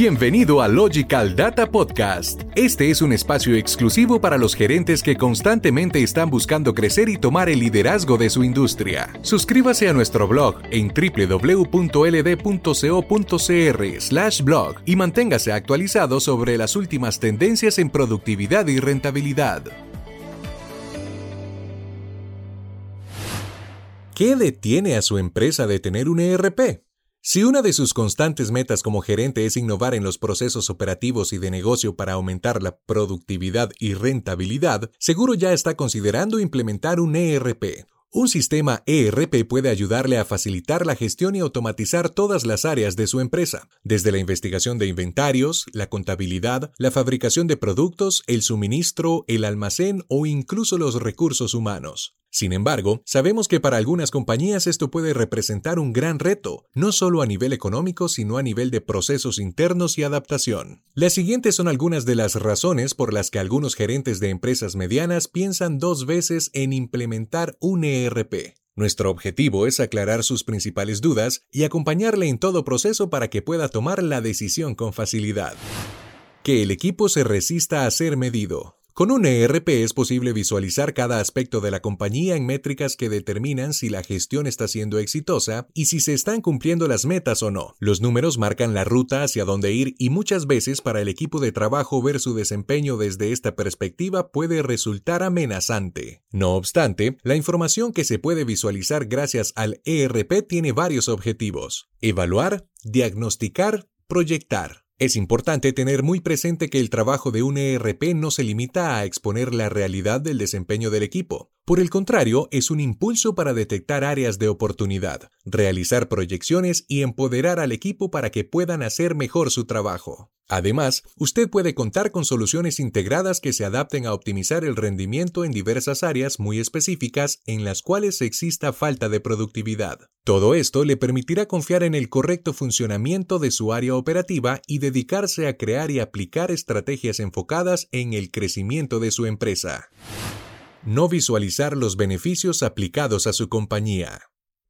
Bienvenido a Logical Data Podcast. Este es un espacio exclusivo para los gerentes que constantemente están buscando crecer y tomar el liderazgo de su industria. Suscríbase a nuestro blog en www.ld.co.cr/blog y manténgase actualizado sobre las últimas tendencias en productividad y rentabilidad. ¿Qué detiene a su empresa de tener un ERP? Si una de sus constantes metas como gerente es innovar en los procesos operativos y de negocio para aumentar la productividad y rentabilidad, seguro ya está considerando implementar un ERP. Un sistema ERP puede ayudarle a facilitar la gestión y automatizar todas las áreas de su empresa, desde la investigación de inventarios, la contabilidad, la fabricación de productos, el suministro, el almacén o incluso los recursos humanos. Sin embargo, sabemos que para algunas compañías esto puede representar un gran reto, no solo a nivel económico, sino a nivel de procesos internos y adaptación. Las siguientes son algunas de las razones por las que algunos gerentes de empresas medianas piensan dos veces en implementar un ERP. Nuestro objetivo es aclarar sus principales dudas y acompañarle en todo proceso para que pueda tomar la decisión con facilidad. Que el equipo se resista a ser medido. Con un ERP es posible visualizar cada aspecto de la compañía en métricas que determinan si la gestión está siendo exitosa y si se están cumpliendo las metas o no. Los números marcan la ruta hacia dónde ir y muchas veces para el equipo de trabajo ver su desempeño desde esta perspectiva puede resultar amenazante. No obstante, la información que se puede visualizar gracias al ERP tiene varios objetivos. Evaluar, diagnosticar, proyectar. Es importante tener muy presente que el trabajo de un ERP no se limita a exponer la realidad del desempeño del equipo. Por el contrario, es un impulso para detectar áreas de oportunidad, realizar proyecciones y empoderar al equipo para que puedan hacer mejor su trabajo. Además, usted puede contar con soluciones integradas que se adapten a optimizar el rendimiento en diversas áreas muy específicas en las cuales exista falta de productividad. Todo esto le permitirá confiar en el correcto funcionamiento de su área operativa y dedicarse a crear y aplicar estrategias enfocadas en el crecimiento de su empresa. No visualizar los beneficios aplicados a su compañía.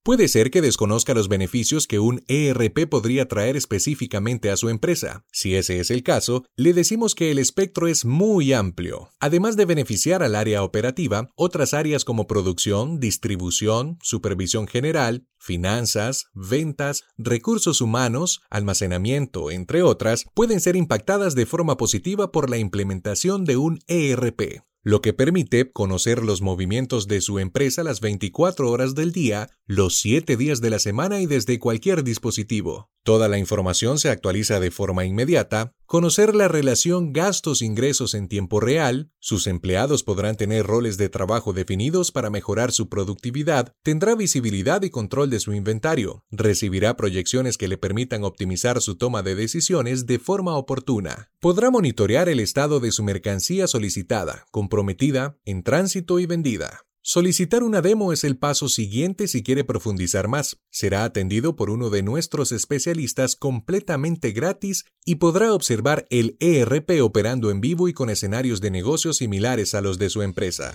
Puede ser que desconozca los beneficios que un ERP podría traer específicamente a su empresa. Si ese es el caso, le decimos que el espectro es muy amplio. Además de beneficiar al área operativa, otras áreas como producción, distribución, supervisión general, finanzas, ventas, recursos humanos, almacenamiento, entre otras, pueden ser impactadas de forma positiva por la implementación de un ERP lo que permite conocer los movimientos de su empresa las 24 horas del día, los 7 días de la semana y desde cualquier dispositivo. Toda la información se actualiza de forma inmediata, conocer la relación gastos-ingresos en tiempo real, sus empleados podrán tener roles de trabajo definidos para mejorar su productividad, tendrá visibilidad y control de su inventario, recibirá proyecciones que le permitan optimizar su toma de decisiones de forma oportuna, podrá monitorear el estado de su mercancía solicitada, comprometida, en tránsito y vendida. Solicitar una demo es el paso siguiente si quiere profundizar más. Será atendido por uno de nuestros especialistas completamente gratis y podrá observar el ERP operando en vivo y con escenarios de negocios similares a los de su empresa.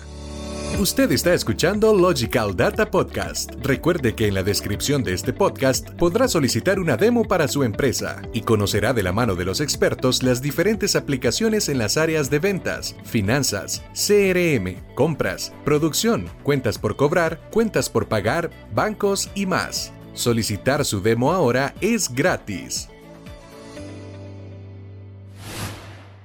Usted está escuchando Logical Data Podcast. Recuerde que en la descripción de este podcast podrá solicitar una demo para su empresa y conocerá de la mano de los expertos las diferentes aplicaciones en las áreas de ventas, finanzas, CRM, compras, producción, cuentas por cobrar, cuentas por pagar, bancos y más. Solicitar su demo ahora es gratis.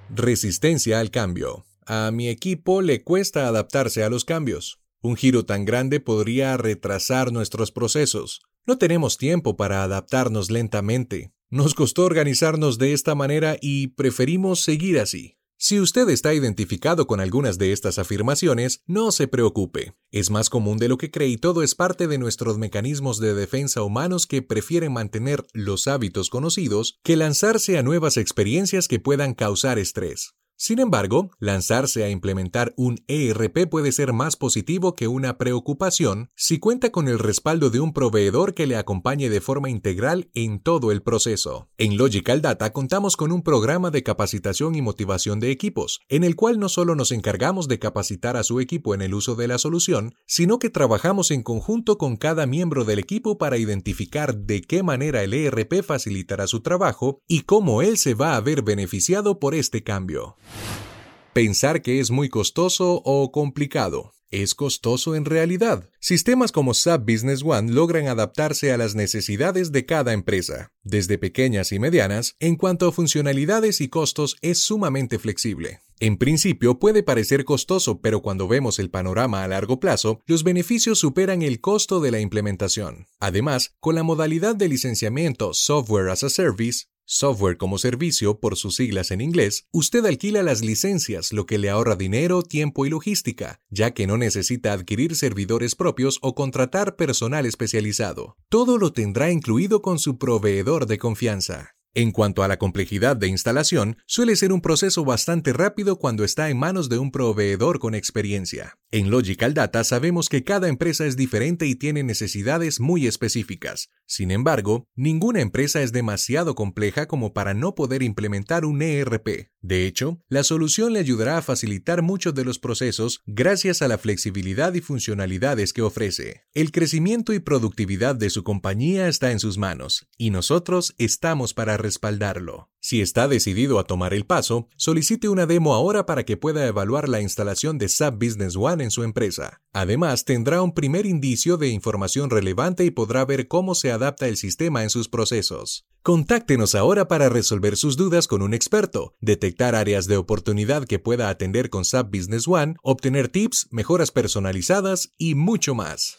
Resistencia al cambio. A mi equipo le cuesta adaptarse a los cambios. Un giro tan grande podría retrasar nuestros procesos. No tenemos tiempo para adaptarnos lentamente. Nos costó organizarnos de esta manera y preferimos seguir así. Si usted está identificado con algunas de estas afirmaciones, no se preocupe. Es más común de lo que cree y todo es parte de nuestros mecanismos de defensa humanos que prefieren mantener los hábitos conocidos que lanzarse a nuevas experiencias que puedan causar estrés. Sin embargo, lanzarse a implementar un ERP puede ser más positivo que una preocupación si cuenta con el respaldo de un proveedor que le acompañe de forma integral en todo el proceso. En Logical Data contamos con un programa de capacitación y motivación de equipos, en el cual no solo nos encargamos de capacitar a su equipo en el uso de la solución, sino que trabajamos en conjunto con cada miembro del equipo para identificar de qué manera el ERP facilitará su trabajo y cómo él se va a ver beneficiado por este cambio. Pensar que es muy costoso o complicado. ¿Es costoso en realidad? Sistemas como SAP Business One logran adaptarse a las necesidades de cada empresa, desde pequeñas y medianas, en cuanto a funcionalidades y costos es sumamente flexible. En principio puede parecer costoso, pero cuando vemos el panorama a largo plazo, los beneficios superan el costo de la implementación. Además, con la modalidad de licenciamiento Software as a Service, Software como servicio, por sus siglas en inglés, usted alquila las licencias, lo que le ahorra dinero, tiempo y logística, ya que no necesita adquirir servidores propios o contratar personal especializado. Todo lo tendrá incluido con su proveedor de confianza. En cuanto a la complejidad de instalación, suele ser un proceso bastante rápido cuando está en manos de un proveedor con experiencia. En Logical Data sabemos que cada empresa es diferente y tiene necesidades muy específicas. Sin embargo, ninguna empresa es demasiado compleja como para no poder implementar un ERP. De hecho, la solución le ayudará a facilitar muchos de los procesos gracias a la flexibilidad y funcionalidades que ofrece. El crecimiento y productividad de su compañía está en sus manos, y nosotros estamos para respaldarlo. Si está decidido a tomar el paso, solicite una demo ahora para que pueda evaluar la instalación de SAP Business One en su empresa. Además, tendrá un primer indicio de información relevante y podrá ver cómo se adapta el sistema en sus procesos. Contáctenos ahora para resolver sus dudas con un experto, detectar áreas de oportunidad que pueda atender con SAP Business One, obtener tips, mejoras personalizadas y mucho más.